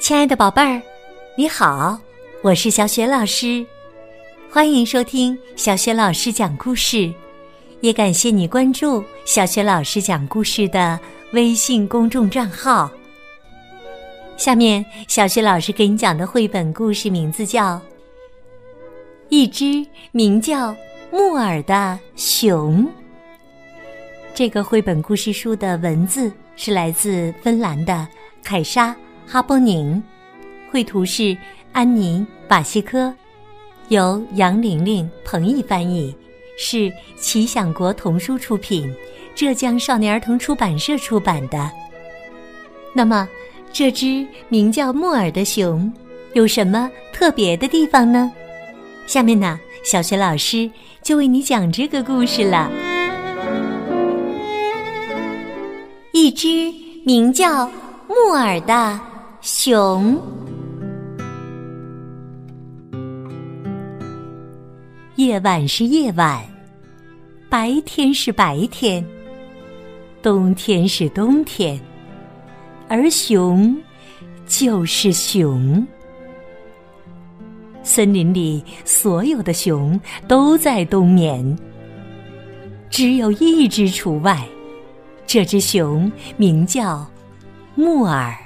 亲爱的宝贝儿，你好，我是小雪老师，欢迎收听小雪老师讲故事，也感谢你关注小雪老师讲故事的微信公众账号。下面，小雪老师给你讲的绘本故事名字叫《一只名叫木耳的熊》。这个绘本故事书的文字是来自芬兰的凯莎。哈波宁，绘图是安妮·巴西科，由杨玲玲、彭毅翻译，是奇想国童书出品，浙江少年儿童出版社出版的。那么，这只名叫木耳的熊有什么特别的地方呢？下面呢，小学老师就为你讲这个故事了。一只名叫木耳的。熊，夜晚是夜晚，白天是白天，冬天是冬天，而熊就是熊。森林里所有的熊都在冬眠，只有一只除外，这只熊名叫木耳。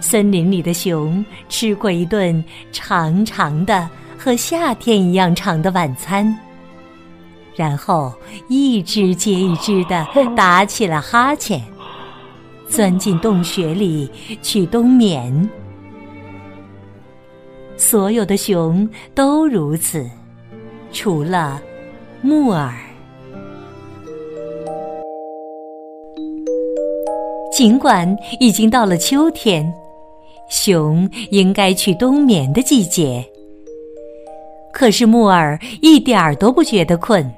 森林里的熊吃过一顿长长的、和夏天一样长的晚餐，然后一只接一只的打起了哈欠，钻进洞穴里去冬眠。所有的熊都如此，除了木耳。尽管已经到了秋天，熊应该去冬眠的季节，可是木耳一点儿都不觉得困，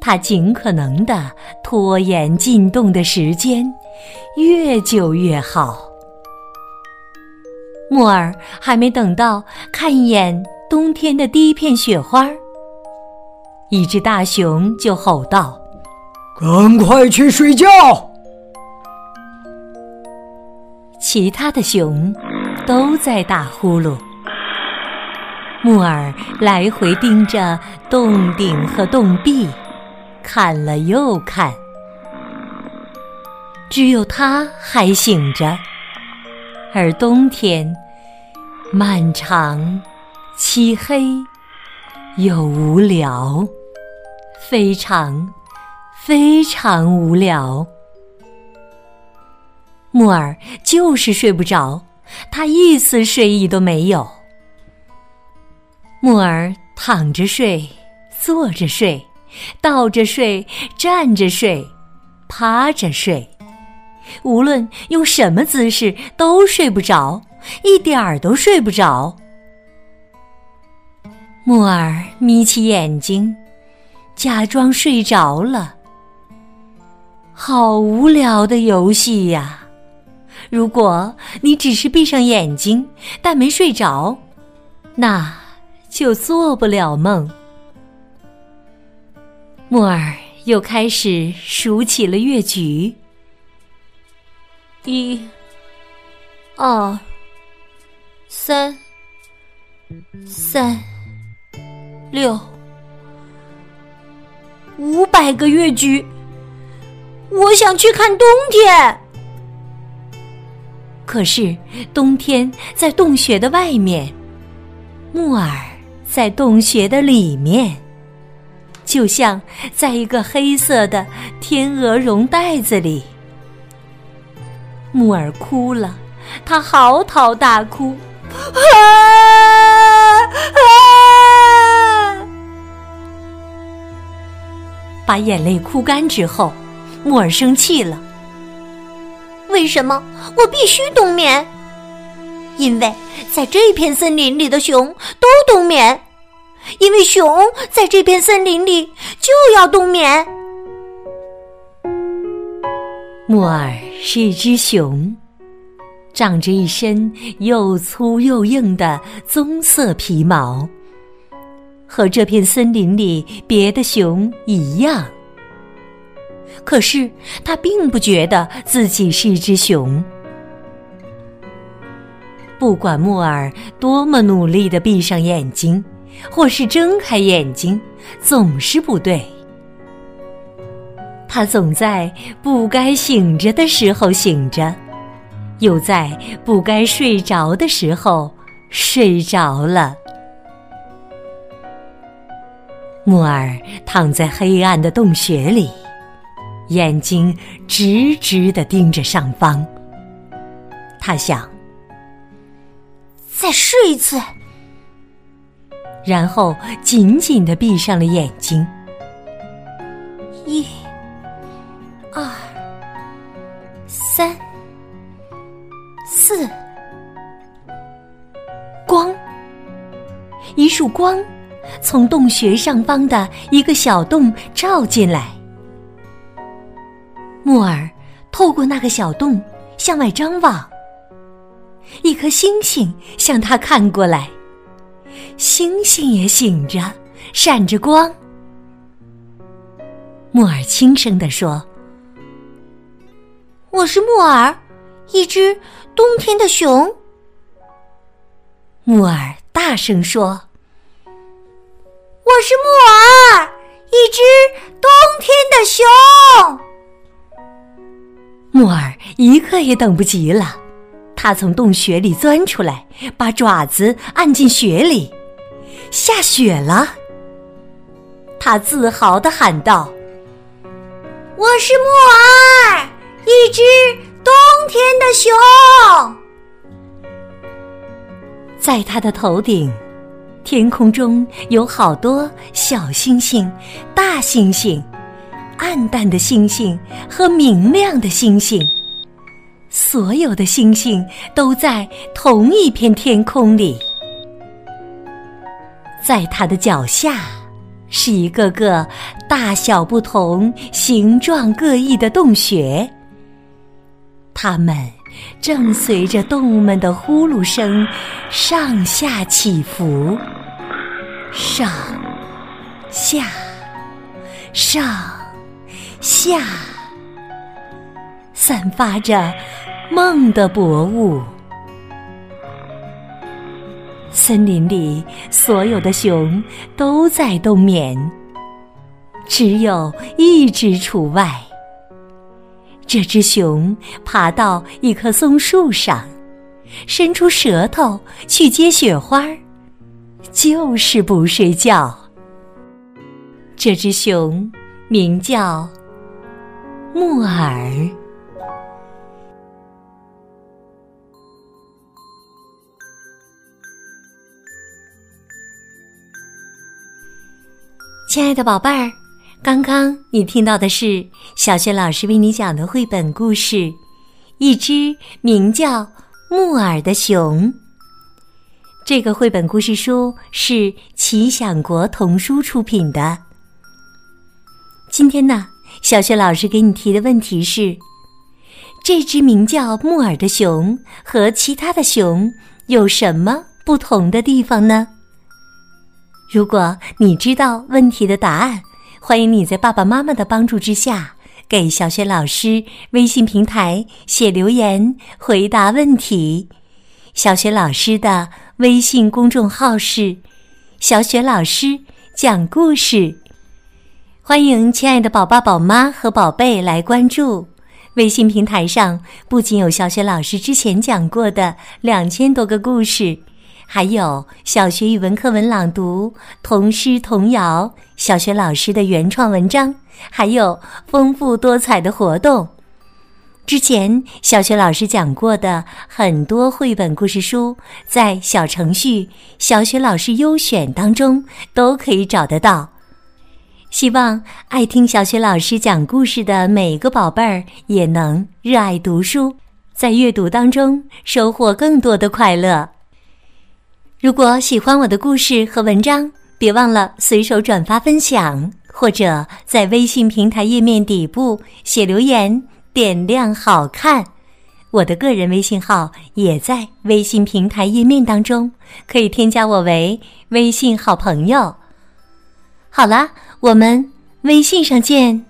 它尽可能的拖延进洞的时间，越久越好。木耳还没等到看一眼冬天的第一片雪花，一只大熊就吼道：“赶快去睡觉！”其他的熊都在打呼噜，木耳来回盯着洞顶和洞壁，看了又看，只有他还醒着。而冬天漫长、漆黑又无聊，非常非常无聊。木耳就是睡不着，他一丝睡意都没有。木耳躺着睡，坐着睡，倒着睡，站着睡，趴着睡，无论用什么姿势都睡不着，一点儿都睡不着。木耳眯起眼睛，假装睡着了。好无聊的游戏呀！如果你只是闭上眼睛，但没睡着，那就做不了梦。木耳又开始数起了月菊：一、二、三、三、六、五百个月菊。我想去看冬天。可是冬天在洞穴的外面，木耳在洞穴的里面，就像在一个黑色的天鹅绒袋子里。木耳哭了，他嚎啕大哭，啊啊！把眼泪哭干之后，木耳生气了。为什么我必须冬眠？因为在这片森林里的熊都冬眠，因为熊在这片森林里就要冬眠。木耳是一只熊，长着一身又粗又硬的棕色皮毛，和这片森林里别的熊一样。可是他并不觉得自己是一只熊。不管木耳多么努力的闭上眼睛，或是睁开眼睛，总是不对。他总在不该醒着的时候醒着，又在不该睡着的时候睡着了。木耳躺在黑暗的洞穴里，眼睛直直的盯着上方。他想。再试一次，然后紧紧的闭上了眼睛。一、二、三、四，光！一束光从洞穴上方的一个小洞照进来。木耳透过那个小洞向外张望。一颗星星向他看过来，星星也醒着，闪着光。木耳轻声地说：“我是木耳，一只冬天的熊。”木耳大声说：“我是木耳，一只冬天的熊。”木耳一刻也等不及了。他从洞穴里钻出来，把爪子按进雪里，下雪了。他自豪的喊道：“我是木耳，一只冬天的熊。”在他的头顶，天空中有好多小星星、大星星、暗淡的星星和明亮的星星。所有的星星都在同一片天空里，在它的脚下是一个个大小不同、形状各异的洞穴，它们正随着动物们的呼噜声上下起伏，上下上下，散发着。梦的薄雾，森林里所有的熊都在冬眠，只有一只除外。这只熊爬到一棵松树上，伸出舌头去接雪花，就是不睡觉。这只熊名叫木耳。亲爱的宝贝儿，刚刚你听到的是小学老师为你讲的绘本故事《一只名叫木耳的熊》。这个绘本故事书是奇想国童书出品的。今天呢，小学老师给你提的问题是：这只名叫木耳的熊和其他的熊有什么不同的地方呢？如果你知道问题的答案，欢迎你在爸爸妈妈的帮助之下，给小雪老师微信平台写留言回答问题。小雪老师的微信公众号是“小雪老师讲故事”，欢迎亲爱的宝爸宝妈和宝贝来关注。微信平台上不仅有小雪老师之前讲过的两千多个故事。还有小学语文课文朗读、童诗童谣、小学老师的原创文章，还有丰富多彩的活动。之前小学老师讲过的很多绘本故事书，在小程序“小学老师优选”当中都可以找得到。希望爱听小学老师讲故事的每个宝贝儿也能热爱读书，在阅读当中收获更多的快乐。如果喜欢我的故事和文章，别忘了随手转发分享，或者在微信平台页面底部写留言，点亮好看。我的个人微信号也在微信平台页面当中，可以添加我为微信好朋友。好啦，我们微信上见。